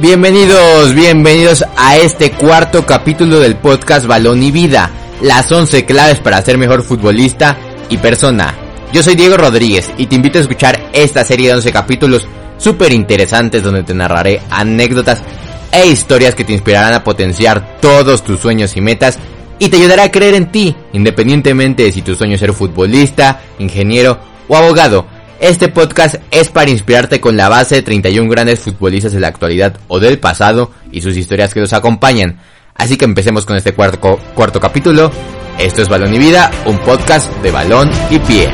Bienvenidos, bienvenidos a este cuarto capítulo del podcast Balón y Vida, las 11 claves para ser mejor futbolista y persona. Yo soy Diego Rodríguez y te invito a escuchar esta serie de 11 capítulos súper interesantes donde te narraré anécdotas e historias que te inspirarán a potenciar todos tus sueños y metas y te ayudará a creer en ti, independientemente de si tu sueño es ser futbolista, ingeniero o abogado. Este podcast es para inspirarte con la base de 31 grandes futbolistas de la actualidad o del pasado y sus historias que los acompañan. Así que empecemos con este cuarto, cuarto capítulo. Esto es Balón y Vida, un podcast de balón y pie.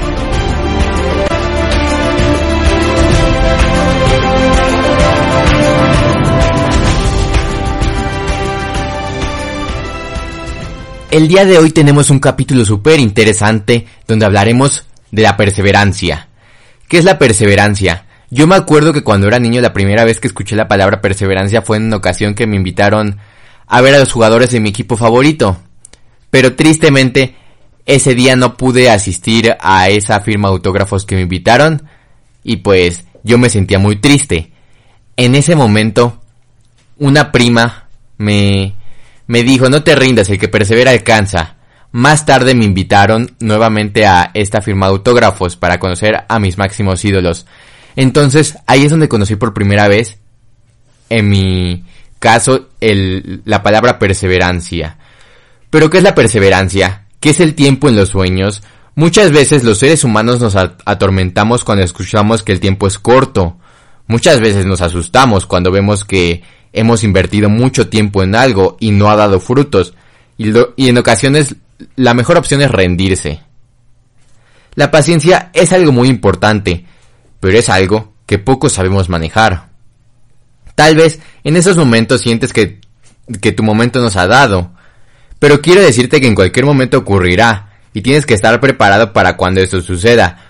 El día de hoy tenemos un capítulo súper interesante donde hablaremos de la perseverancia. ¿Qué es la perseverancia? Yo me acuerdo que cuando era niño la primera vez que escuché la palabra perseverancia fue en una ocasión que me invitaron a ver a los jugadores de mi equipo favorito. Pero tristemente ese día no pude asistir a esa firma de autógrafos que me invitaron y pues yo me sentía muy triste. En ese momento una prima me, me dijo no te rindas, el que persevera alcanza. Más tarde me invitaron nuevamente a esta firma de autógrafos para conocer a mis máximos ídolos. Entonces ahí es donde conocí por primera vez, en mi caso, la palabra perseverancia. Pero ¿qué es la perseverancia? ¿Qué es el tiempo en los sueños? Muchas veces los seres humanos nos atormentamos cuando escuchamos que el tiempo es corto. Muchas veces nos asustamos cuando vemos que hemos invertido mucho tiempo en algo y no ha dado frutos. Y en ocasiones la mejor opción es rendirse. La paciencia es algo muy importante, pero es algo que pocos sabemos manejar. Tal vez en esos momentos sientes que, que tu momento nos ha dado, pero quiero decirte que en cualquier momento ocurrirá y tienes que estar preparado para cuando eso suceda.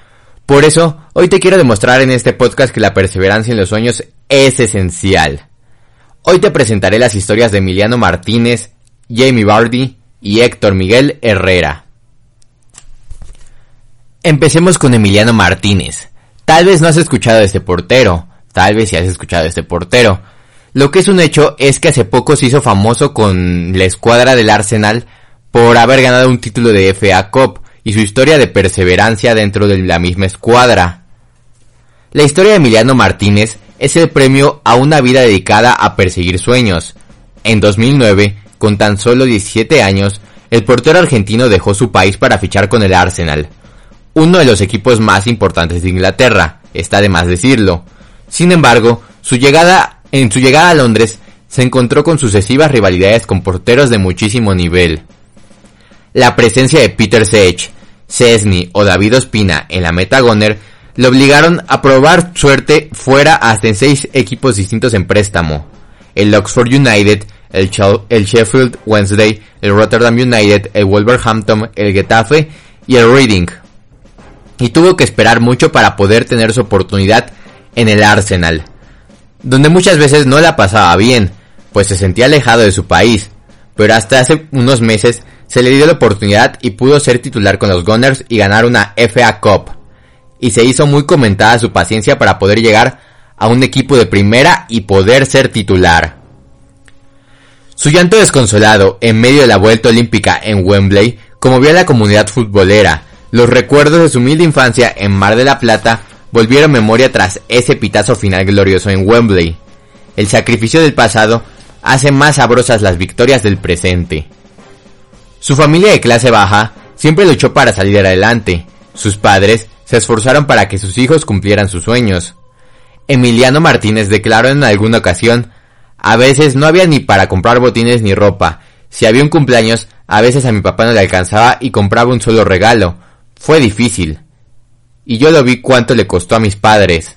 Por eso, hoy te quiero demostrar en este podcast que la perseverancia en los sueños es esencial. Hoy te presentaré las historias de Emiliano Martínez, Jamie Bardi y Héctor Miguel Herrera. Empecemos con Emiliano Martínez. Tal vez no has escuchado de este portero, tal vez si has escuchado de este portero. Lo que es un hecho es que hace poco se hizo famoso con la escuadra del Arsenal por haber ganado un título de FA Cup y su historia de perseverancia dentro de la misma escuadra. La historia de Emiliano Martínez es el premio a una vida dedicada a perseguir sueños. En 2009, con tan solo 17 años, el portero argentino dejó su país para fichar con el Arsenal, uno de los equipos más importantes de Inglaterra, está de más decirlo. Sin embargo, su llegada, en su llegada a Londres, se encontró con sucesivas rivalidades con porteros de muchísimo nivel. La presencia de Peter Sech, Cesny o David Ospina en la meta Goner le obligaron a probar suerte fuera hasta en seis equipos distintos en préstamo. El Oxford United, el, Sheffield Wednesday, el Rotterdam United, el Wolverhampton, el Getafe y el Reading. Y tuvo que esperar mucho para poder tener su oportunidad en el Arsenal, donde muchas veces no la pasaba bien, pues se sentía alejado de su país, pero hasta hace unos meses se le dio la oportunidad y pudo ser titular con los Gunners y ganar una FA Cup. Y se hizo muy comentada su paciencia para poder llegar a un equipo de primera y poder ser titular. Su llanto desconsolado en medio de la vuelta olímpica en Wembley conmovió a la comunidad futbolera. Los recuerdos de su humilde infancia en Mar de la Plata volvieron memoria tras ese pitazo final glorioso en Wembley. El sacrificio del pasado hace más sabrosas las victorias del presente. Su familia de clase baja siempre luchó para salir adelante. Sus padres se esforzaron para que sus hijos cumplieran sus sueños. Emiliano Martínez declaró en alguna ocasión a veces no había ni para comprar botines ni ropa. Si había un cumpleaños, a veces a mi papá no le alcanzaba y compraba un solo regalo. Fue difícil. Y yo lo vi cuánto le costó a mis padres.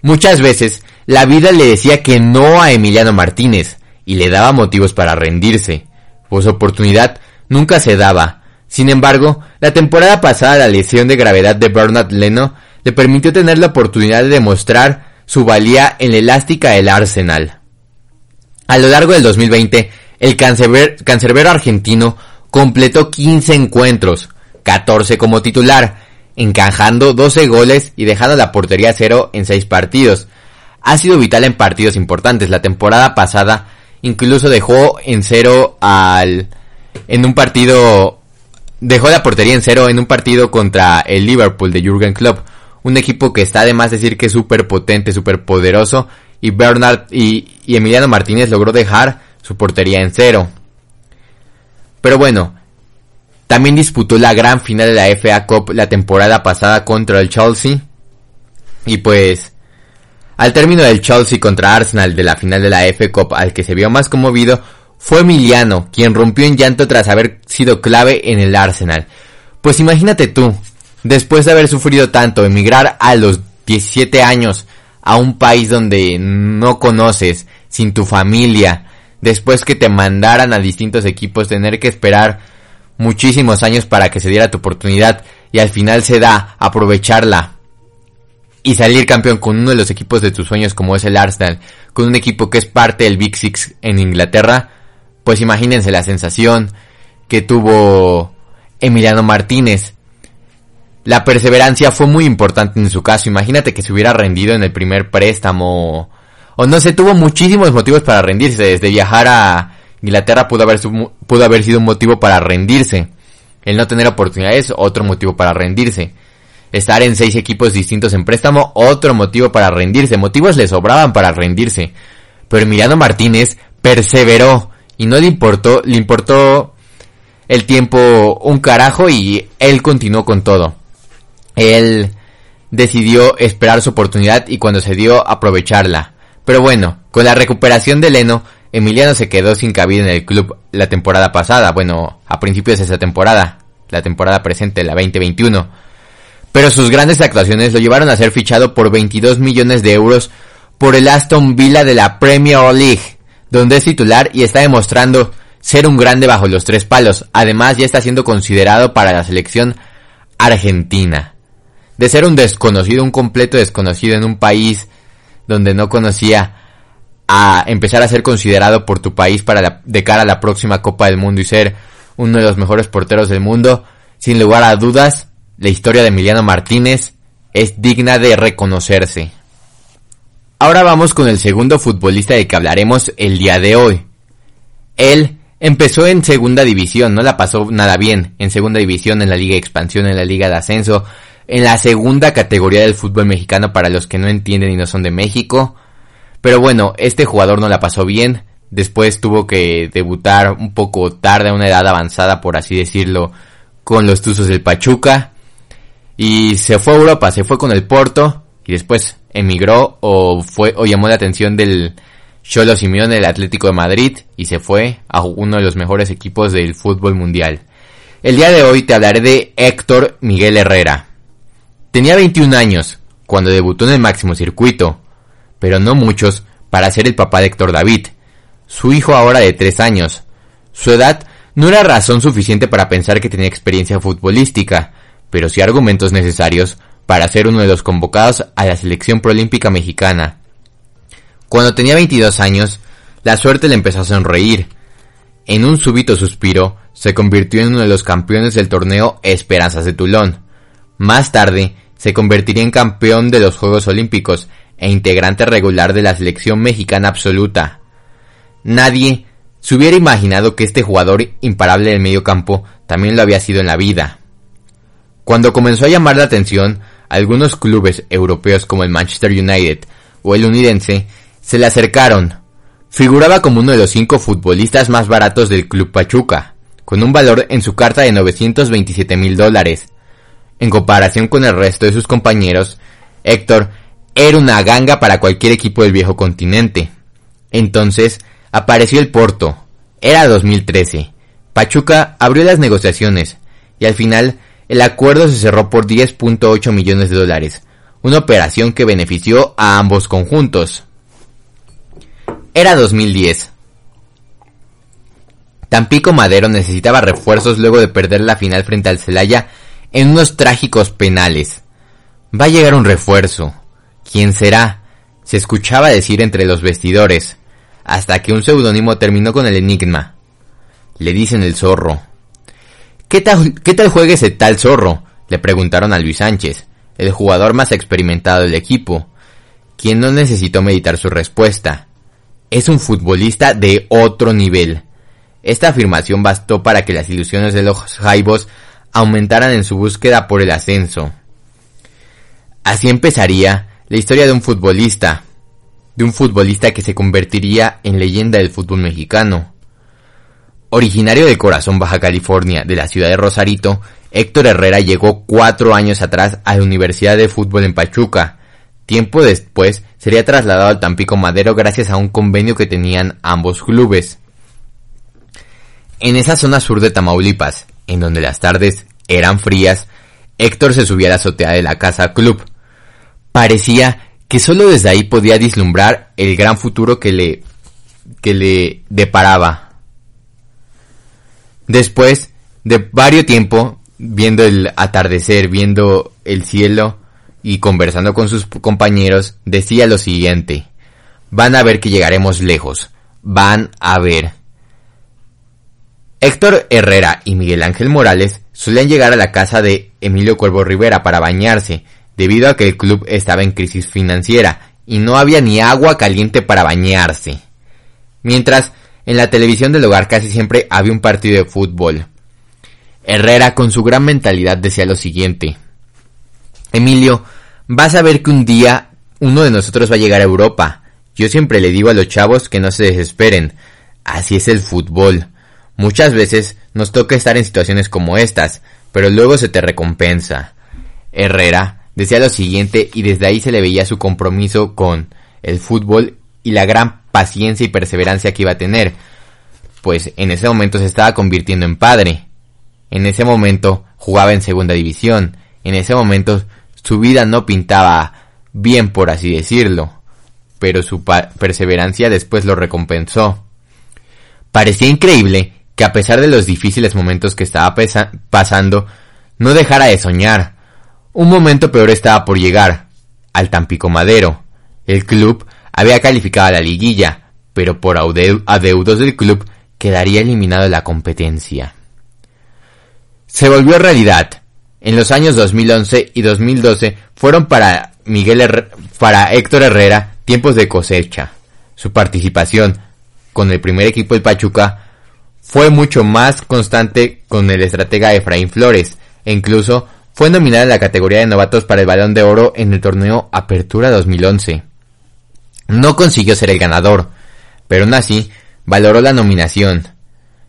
Muchas veces la vida le decía que no a Emiliano Martínez y le daba motivos para rendirse, pues oportunidad nunca se daba. Sin embargo, la temporada pasada la lesión de gravedad de Bernard Leno le permitió tener la oportunidad de demostrar su valía en la elástica del Arsenal. A lo largo del 2020, el cancerbero argentino completó 15 encuentros, 14 como titular, encajando 12 goles y dejando la portería cero en 6 partidos. ha sido vital en partidos importantes. La temporada pasada incluso dejó en cero al en un partido dejó la portería en cero en un partido contra el Liverpool de Jurgen Klopp, un equipo que está además decir que es súper potente, súper poderoso y Bernard y, Emiliano Martínez logró dejar su portería en cero. Pero bueno, también disputó la gran final de la FA Cup la temporada pasada contra el Chelsea. Y pues, al término del Chelsea contra Arsenal de la final de la FA Cup al que se vio más conmovido, fue Emiliano quien rompió en llanto tras haber sido clave en el Arsenal. Pues imagínate tú, después de haber sufrido tanto, emigrar a los 17 años a un país donde no conoces, sin tu familia, después que te mandaran a distintos equipos, tener que esperar muchísimos años para que se diera tu oportunidad y al final se da aprovecharla y salir campeón con uno de los equipos de tus sueños como es el Arsenal, con un equipo que es parte del Big Six en Inglaterra, pues imagínense la sensación que tuvo Emiliano Martínez. La perseverancia fue muy importante en su caso. Imagínate que se hubiera rendido en el primer préstamo. O no sé, tuvo muchísimos motivos para rendirse. Desde viajar a Inglaterra pudo haber, pudo haber sido un motivo para rendirse. El no tener oportunidades, otro motivo para rendirse. Estar en seis equipos distintos en préstamo, otro motivo para rendirse. Motivos le sobraban para rendirse. Pero Emiliano Martínez perseveró y no le importó, le importó el tiempo un carajo y él continuó con todo. Él decidió esperar su oportunidad y cuando se dio aprovecharla. Pero bueno, con la recuperación de Leno, Emiliano se quedó sin cabida en el club la temporada pasada, bueno, a principios de esa temporada, la temporada presente, la 2021. Pero sus grandes actuaciones lo llevaron a ser fichado por 22 millones de euros por el Aston Villa de la Premier League, donde es titular y está demostrando ser un grande bajo los tres palos. Además, ya está siendo considerado para la selección argentina. De ser un desconocido, un completo desconocido en un país donde no conocía a empezar a ser considerado por tu país para de cara a la próxima Copa del Mundo y ser uno de los mejores porteros del mundo, sin lugar a dudas, la historia de Emiliano Martínez es digna de reconocerse. Ahora vamos con el segundo futbolista de que hablaremos el día de hoy. Él empezó en segunda división, no la pasó nada bien en segunda división, en la Liga de Expansión, en la Liga de Ascenso, en la segunda categoría del fútbol mexicano para los que no entienden y no son de México. Pero bueno, este jugador no la pasó bien. Después tuvo que debutar un poco tarde, a una edad avanzada, por así decirlo, con los Tuzos del Pachuca. Y se fue a Europa, se fue con el Porto y después emigró o fue o llamó la atención del Cholo Simeone del Atlético de Madrid y se fue a uno de los mejores equipos del fútbol mundial. El día de hoy te hablaré de Héctor Miguel Herrera. Tenía 21 años cuando debutó en el máximo circuito pero no muchos, para ser el papá de Héctor David, su hijo ahora de tres años. Su edad no era razón suficiente para pensar que tenía experiencia futbolística, pero sí argumentos necesarios para ser uno de los convocados a la selección proolímpica mexicana. Cuando tenía 22 años, la suerte le empezó a sonreír. En un súbito suspiro, se convirtió en uno de los campeones del torneo Esperanzas de Tulón. Más tarde, se convertiría en campeón de los Juegos Olímpicos e integrante regular de la selección mexicana absoluta. Nadie se hubiera imaginado que este jugador imparable del medio campo también lo había sido en la vida. Cuando comenzó a llamar la atención, algunos clubes europeos como el Manchester United o el Unidense se le acercaron. Figuraba como uno de los cinco futbolistas más baratos del Club Pachuca, con un valor en su carta de 927 mil dólares. En comparación con el resto de sus compañeros, Héctor era una ganga para cualquier equipo del viejo continente. Entonces, apareció el Porto. Era 2013. Pachuca abrió las negociaciones y al final el acuerdo se cerró por 10.8 millones de dólares, una operación que benefició a ambos conjuntos. Era 2010. Tampico Madero necesitaba refuerzos luego de perder la final frente al Celaya en unos trágicos penales. Va a llegar un refuerzo. ¿Quién será? se escuchaba decir entre los vestidores, hasta que un seudónimo terminó con el enigma. Le dicen el zorro. ¿Qué tal, qué tal juega ese tal zorro? le preguntaron a Luis Sánchez, el jugador más experimentado del equipo. quien no necesitó meditar su respuesta. Es un futbolista de otro nivel. Esta afirmación bastó para que las ilusiones de los Jaibos aumentaran en su búsqueda por el ascenso. Así empezaría la historia de un futbolista, de un futbolista que se convertiría en leyenda del fútbol mexicano. Originario de Corazón, Baja California, de la ciudad de Rosarito, Héctor Herrera llegó cuatro años atrás a la Universidad de Fútbol en Pachuca. Tiempo después sería trasladado al Tampico Madero gracias a un convenio que tenían ambos clubes. En esa zona sur de Tamaulipas, en donde las tardes eran frías, Héctor se subía a la azotea de la casa club. Parecía que solo desde ahí podía vislumbrar el gran futuro que le, que le deparaba. Después de varios tiempo, viendo el atardecer, viendo el cielo y conversando con sus compañeros, decía lo siguiente, van a ver que llegaremos lejos, van a ver. Héctor Herrera y Miguel Ángel Morales solían llegar a la casa de Emilio Cuervo Rivera para bañarse, debido a que el club estaba en crisis financiera y no había ni agua caliente para bañarse. Mientras, en la televisión del hogar casi siempre había un partido de fútbol. Herrera con su gran mentalidad decía lo siguiente. Emilio, vas a ver que un día uno de nosotros va a llegar a Europa. Yo siempre le digo a los chavos que no se desesperen. Así es el fútbol. Muchas veces nos toca estar en situaciones como estas, pero luego se te recompensa. Herrera decía lo siguiente y desde ahí se le veía su compromiso con el fútbol y la gran paciencia y perseverancia que iba a tener, pues en ese momento se estaba convirtiendo en padre. En ese momento jugaba en segunda división, en ese momento su vida no pintaba bien por así decirlo, pero su perseverancia después lo recompensó. Parecía increíble que a pesar de los difíciles momentos que estaba pasando, no dejara de soñar. Un momento peor estaba por llegar, al Tampico Madero. El club había calificado a la liguilla, pero por adeudos del club quedaría eliminado de la competencia. Se volvió realidad. En los años 2011 y 2012 fueron para Miguel para Héctor Herrera tiempos de cosecha. Su participación con el primer equipo del Pachuca fue mucho más constante con el estratega Efraín Flores e incluso fue nominada en la categoría de novatos para el Balón de Oro en el torneo Apertura 2011. No consiguió ser el ganador, pero aún así valoró la nominación.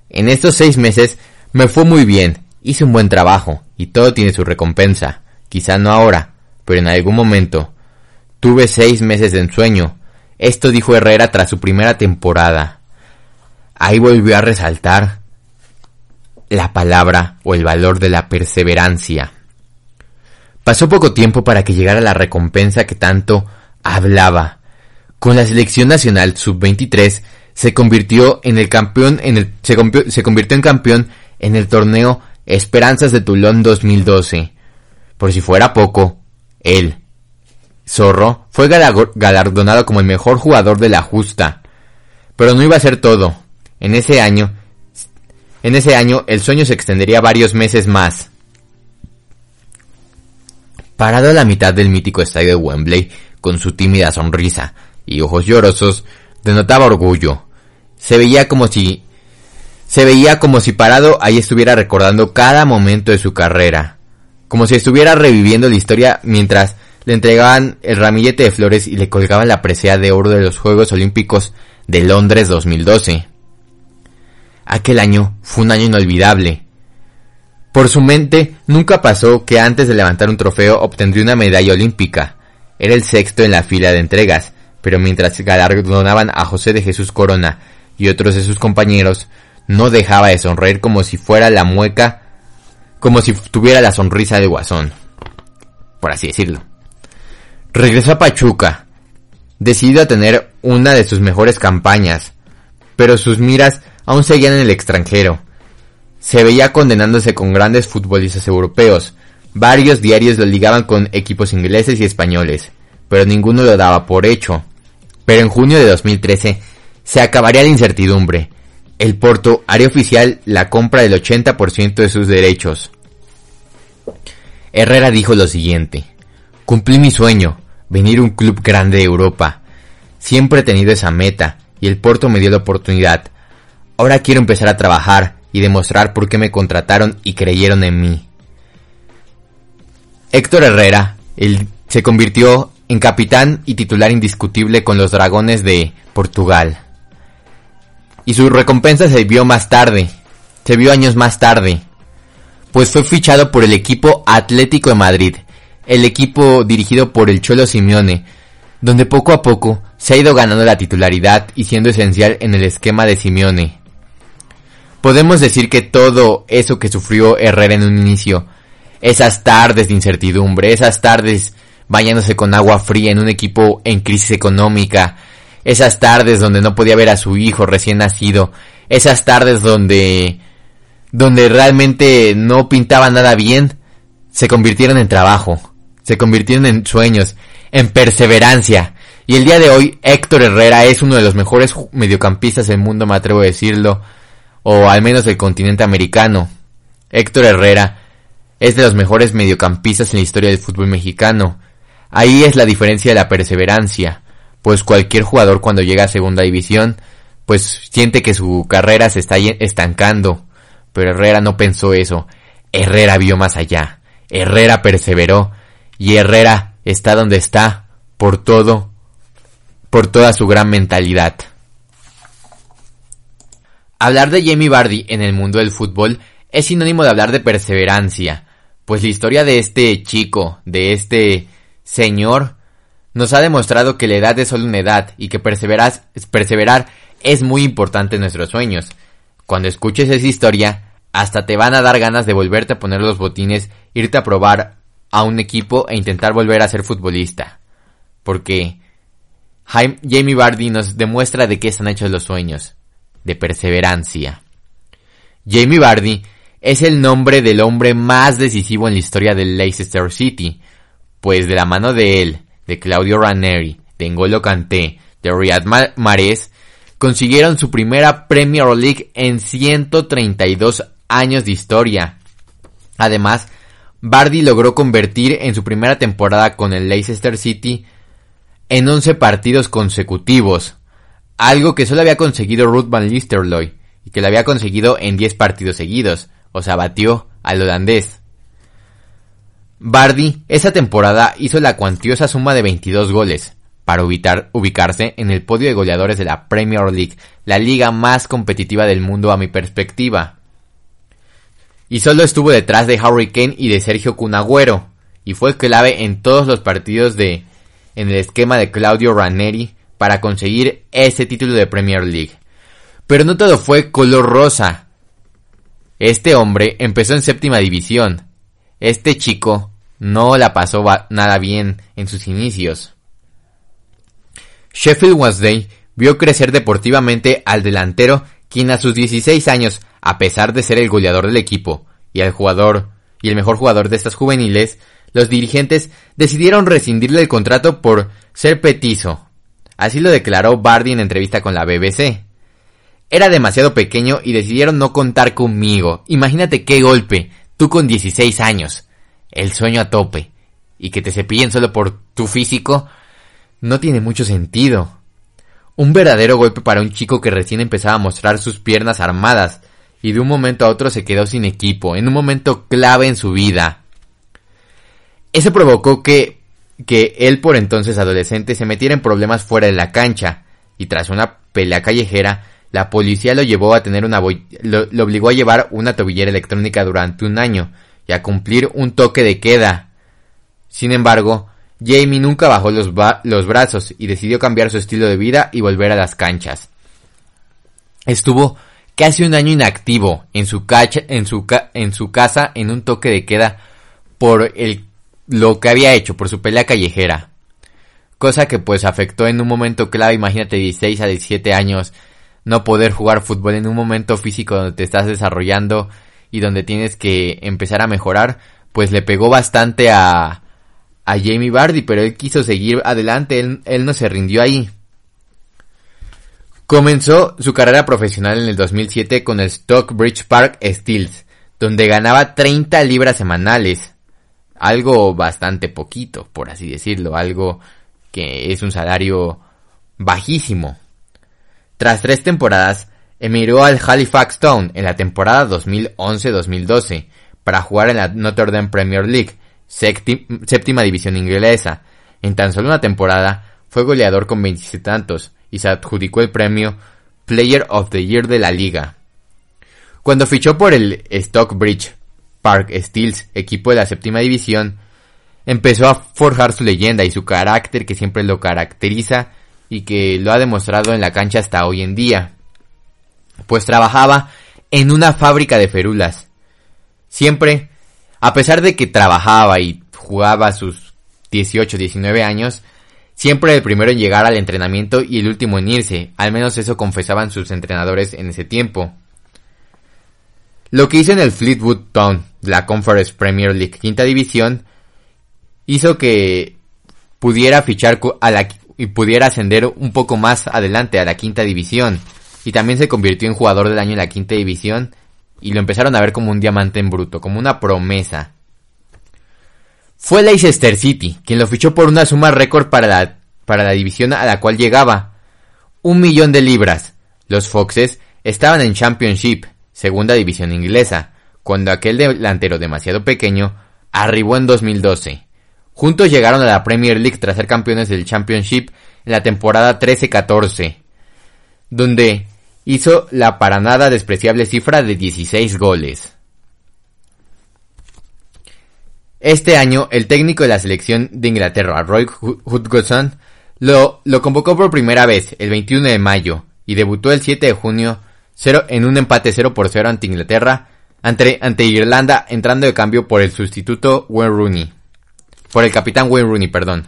En estos seis meses me fue muy bien, hice un buen trabajo y todo tiene su recompensa. Quizá no ahora, pero en algún momento. Tuve seis meses de ensueño. Esto dijo Herrera tras su primera temporada ahí volvió a resaltar la palabra o el valor de la perseverancia. Pasó poco tiempo para que llegara la recompensa que tanto hablaba. Con la selección nacional sub-23 se convirtió en el campeón en el se, se convirtió en campeón en el torneo Esperanzas de Tulón 2012. Por si fuera poco, él, Zorro, fue galardonado como el mejor jugador de la justa. Pero no iba a ser todo. En ese año, en ese año el sueño se extendería varios meses más. Parado a la mitad del mítico estadio de Wembley, con su tímida sonrisa y ojos llorosos, denotaba orgullo. Se veía como si se veía como si parado ahí estuviera recordando cada momento de su carrera, como si estuviera reviviendo la historia mientras le entregaban el ramillete de flores y le colgaban la presea de oro de los Juegos Olímpicos de Londres 2012. Aquel año fue un año inolvidable. Por su mente nunca pasó que antes de levantar un trofeo obtendría una medalla olímpica. Era el sexto en la fila de entregas, pero mientras galardonaban a José de Jesús Corona y otros de sus compañeros, no dejaba de sonreír como si fuera la mueca, como si tuviera la sonrisa de Guasón, por así decirlo. Regresó a Pachuca, decidido a tener una de sus mejores campañas, pero sus miras aún seguían en el extranjero. Se veía condenándose con grandes futbolistas europeos. Varios diarios lo ligaban con equipos ingleses y españoles, pero ninguno lo daba por hecho. Pero en junio de 2013 se acabaría la incertidumbre. El Porto haría oficial la compra del 80% de sus derechos. Herrera dijo lo siguiente. Cumplí mi sueño. venir a un club grande de Europa. Siempre he tenido esa meta y el Porto me dio la oportunidad. Ahora quiero empezar a trabajar y demostrar por qué me contrataron y creyeron en mí. Héctor Herrera él se convirtió en capitán y titular indiscutible con los Dragones de Portugal. Y su recompensa se vio más tarde, se vio años más tarde, pues fue fichado por el equipo Atlético de Madrid, el equipo dirigido por el Cholo Simeone, donde poco a poco se ha ido ganando la titularidad y siendo esencial en el esquema de Simeone. Podemos decir que todo eso que sufrió Herrera en un inicio, esas tardes de incertidumbre, esas tardes bañándose con agua fría en un equipo en crisis económica, esas tardes donde no podía ver a su hijo recién nacido, esas tardes donde donde realmente no pintaba nada bien, se convirtieron en trabajo, se convirtieron en sueños, en perseverancia. Y el día de hoy Héctor Herrera es uno de los mejores mediocampistas del mundo, me atrevo a decirlo, o al menos del continente americano. Héctor Herrera es de los mejores mediocampistas en la historia del fútbol mexicano. Ahí es la diferencia de la perseverancia, pues cualquier jugador cuando llega a segunda división, pues siente que su carrera se está estancando, pero Herrera no pensó eso. Herrera vio más allá. Herrera perseveró. Y Herrera está donde está por todo, por toda su gran mentalidad. Hablar de Jamie Vardy en el mundo del fútbol es sinónimo de hablar de perseverancia, pues la historia de este chico, de este señor, nos ha demostrado que la edad es solo una edad y que perseverar, perseverar es muy importante en nuestros sueños. Cuando escuches esa historia, hasta te van a dar ganas de volverte a poner los botines, irte a probar a un equipo e intentar volver a ser futbolista. Porque Jamie Vardy nos demuestra de qué están hechos los sueños, de perseverancia. Jamie Vardy es el nombre del hombre más decisivo en la historia del Leicester City, pues de la mano de él, de Claudio Ranieri, de N'Golo Kanté, de Riyad Mahrez, consiguieron su primera Premier League en 132 años de historia. Además, Bardi logró convertir en su primera temporada con el Leicester City en 11 partidos consecutivos, algo que solo había conseguido Ruth van Nistelrooy y que lo había conseguido en 10 partidos seguidos, o sea, batió al holandés. Bardi esa temporada hizo la cuantiosa suma de 22 goles, para ubicarse en el podio de goleadores de la Premier League, la liga más competitiva del mundo a mi perspectiva y solo estuvo detrás de Harry Kane y de Sergio Cunagüero, y fue clave en todos los partidos de en el esquema de Claudio Ranieri para conseguir ese título de Premier League. Pero no todo fue color rosa. Este hombre empezó en séptima división. Este chico no la pasó nada bien en sus inicios. Sheffield Wednesday vio crecer deportivamente al delantero quien a sus 16 años a pesar de ser el goleador del equipo y el jugador y el mejor jugador de estas juveniles, los dirigentes decidieron rescindirle el contrato por ser petizo. Así lo declaró Bardi en entrevista con la BBC. Era demasiado pequeño y decidieron no contar conmigo. Imagínate qué golpe, tú con 16 años, el sueño a tope, y que te cepillen solo por tu físico, no tiene mucho sentido. Un verdadero golpe para un chico que recién empezaba a mostrar sus piernas armadas, y de un momento a otro se quedó sin equipo, en un momento clave en su vida. Eso provocó que, que él por entonces adolescente se metiera en problemas fuera de la cancha, y tras una pelea callejera, la policía lo llevó a tener una lo, obligó a llevar una tobillera electrónica durante un año y a cumplir un toque de queda. Sin embargo, Jamie nunca bajó los, los brazos y decidió cambiar su estilo de vida y volver a las canchas. Estuvo casi un año inactivo en su, en su, en su casa en un toque de queda por el, lo que había hecho, por su pelea callejera. Cosa que pues afectó en un momento clave, imagínate 16 a 17 años, no poder jugar fútbol en un momento físico donde te estás desarrollando y donde tienes que empezar a mejorar, pues le pegó bastante a, a Jamie Bardi, pero él quiso seguir adelante, él, él no se rindió ahí. Comenzó su carrera profesional en el 2007 con el Stockbridge Park Steels, donde ganaba 30 libras semanales. Algo bastante poquito, por así decirlo, algo que es un salario bajísimo. Tras tres temporadas, emigró al Halifax Town en la temporada 2011-2012 para jugar en la Notre Dame Premier League, séptima división inglesa. En tan solo una temporada fue goleador con 27 tantos y se adjudicó el premio Player of the Year de la liga. Cuando fichó por el Stockbridge Park Steels, equipo de la séptima división, empezó a forjar su leyenda y su carácter que siempre lo caracteriza y que lo ha demostrado en la cancha hasta hoy en día. Pues trabajaba en una fábrica de ferulas. Siempre, a pesar de que trabajaba y jugaba sus 18, 19 años, siempre el primero en llegar al entrenamiento y el último en irse, al menos eso confesaban sus entrenadores en ese tiempo. Lo que hizo en el Fleetwood Town, la Conference Premier League quinta división, hizo que pudiera fichar a la y pudiera ascender un poco más adelante a la quinta división. Y también se convirtió en jugador del año en la quinta división y lo empezaron a ver como un diamante en bruto, como una promesa. Fue Leicester City quien lo fichó por una suma récord para la, para la división a la cual llegaba. Un millón de libras. Los Foxes estaban en Championship segunda división inglesa, cuando aquel delantero demasiado pequeño arribó en 2012. Juntos llegaron a la Premier League tras ser campeones del Championship en la temporada 13-14, donde hizo la para nada despreciable cifra de 16 goles. Este año, el técnico de la selección de Inglaterra, Roy Hodgson, lo, convocó por primera vez el 21 de mayo y debutó el 7 de junio en un empate 0 por 0 ante Inglaterra, ante, ante Irlanda entrando de cambio por el sustituto Wayne Rooney. Por el capitán Wayne Rooney, perdón.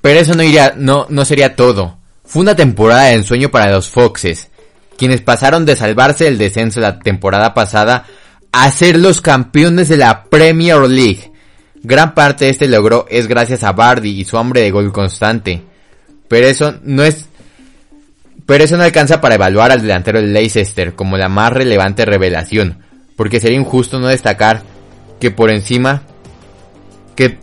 Pero eso no iría, no, no sería todo. Fue una temporada de ensueño para los Foxes, quienes pasaron de salvarse del descenso la temporada pasada a ser los campeones de la Premier League. Gran parte de este logro es gracias a Bardi y su hambre de gol constante. Pero eso no es pero eso no alcanza para evaluar al delantero de Leicester como la más relevante revelación, porque sería injusto no destacar que por encima que,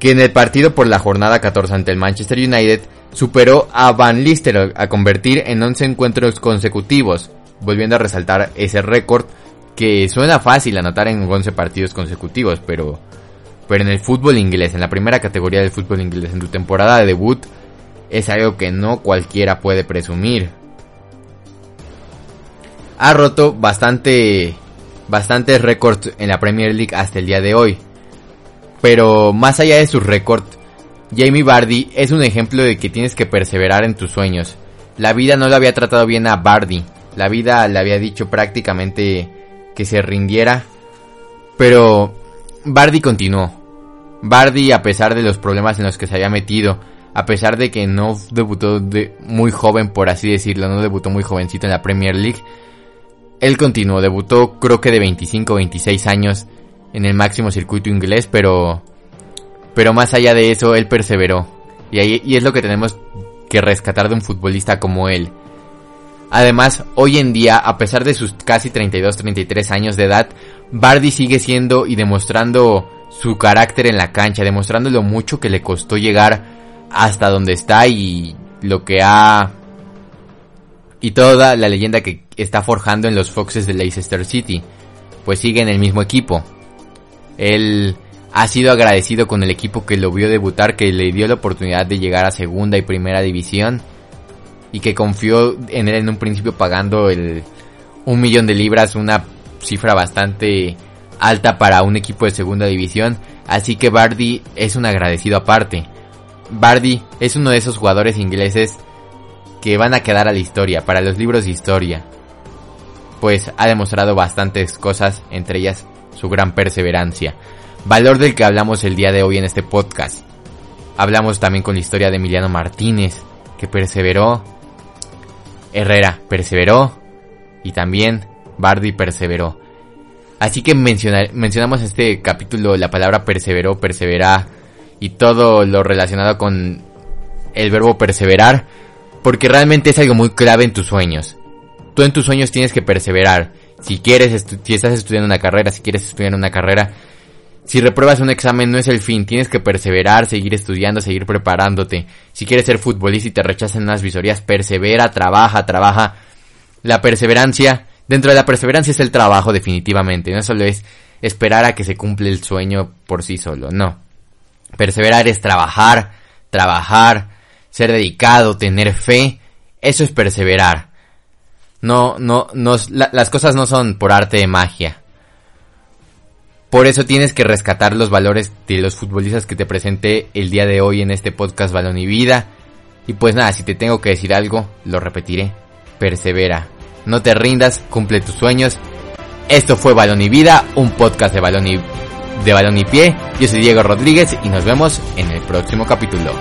que en el partido por la jornada 14 ante el Manchester United superó a Van Lister a convertir en 11 encuentros consecutivos, volviendo a resaltar ese récord que suena fácil anotar en 11 partidos consecutivos, pero pero en el fútbol inglés, en la primera categoría del fútbol inglés, en tu temporada de debut, es algo que no cualquiera puede presumir. Ha roto bastante bastantes récords en la Premier League hasta el día de hoy. Pero más allá de sus récords, Jamie Bardi es un ejemplo de que tienes que perseverar en tus sueños. La vida no lo había tratado bien a Bardi. La vida le había dicho prácticamente que se rindiera. Pero Bardi continuó. Bardi, a pesar de los problemas en los que se había metido, a pesar de que no debutó de muy joven, por así decirlo, no debutó muy jovencito en la Premier League, él continuó, debutó creo que de 25 o 26 años en el máximo circuito inglés, pero pero más allá de eso, él perseveró. Y, ahí, y es lo que tenemos que rescatar de un futbolista como él. Además, hoy en día, a pesar de sus casi 32-33 años de edad, Bardi sigue siendo y demostrando su carácter en la cancha, demostrando lo mucho que le costó llegar hasta donde está y lo que ha y toda la leyenda que está forjando en los Foxes de Leicester City, pues sigue en el mismo equipo. Él ha sido agradecido con el equipo que lo vio debutar, que le dio la oportunidad de llegar a segunda y primera división y que confió en él en un principio pagando el un millón de libras, una cifra bastante alta para un equipo de segunda división. Así que Bardi es un agradecido aparte. Bardi es uno de esos jugadores ingleses que van a quedar a la historia, para los libros de historia. Pues ha demostrado bastantes cosas, entre ellas su gran perseverancia. Valor del que hablamos el día de hoy en este podcast. Hablamos también con la historia de Emiliano Martínez, que perseveró. Herrera perseveró. Y también Bardi perseveró. Así que mencionamos este capítulo la palabra perseveró, perseverá y todo lo relacionado con el verbo perseverar, porque realmente es algo muy clave en tus sueños. Tú en tus sueños tienes que perseverar. Si quieres, si estás estudiando una carrera, si quieres estudiar una carrera, Si repruebas un examen no es el fin, tienes que perseverar, seguir estudiando, seguir preparándote. Si quieres ser futbolista y te rechazan unas visorías, persevera, trabaja, trabaja. La perseverancia, dentro de la perseverancia es el trabajo definitivamente, no solo es esperar a que se cumple el sueño por sí solo, no. Perseverar es trabajar, trabajar, ser dedicado, tener fe, eso es perseverar. No, no, no, las cosas no son por arte de magia. Por eso tienes que rescatar los valores de los futbolistas que te presenté el día de hoy en este podcast Balón y Vida. Y pues nada, si te tengo que decir algo, lo repetiré. Persevera. No te rindas, cumple tus sueños. Esto fue Balón y Vida, un podcast de balón y, de balón y pie. Yo soy Diego Rodríguez y nos vemos en el próximo capítulo.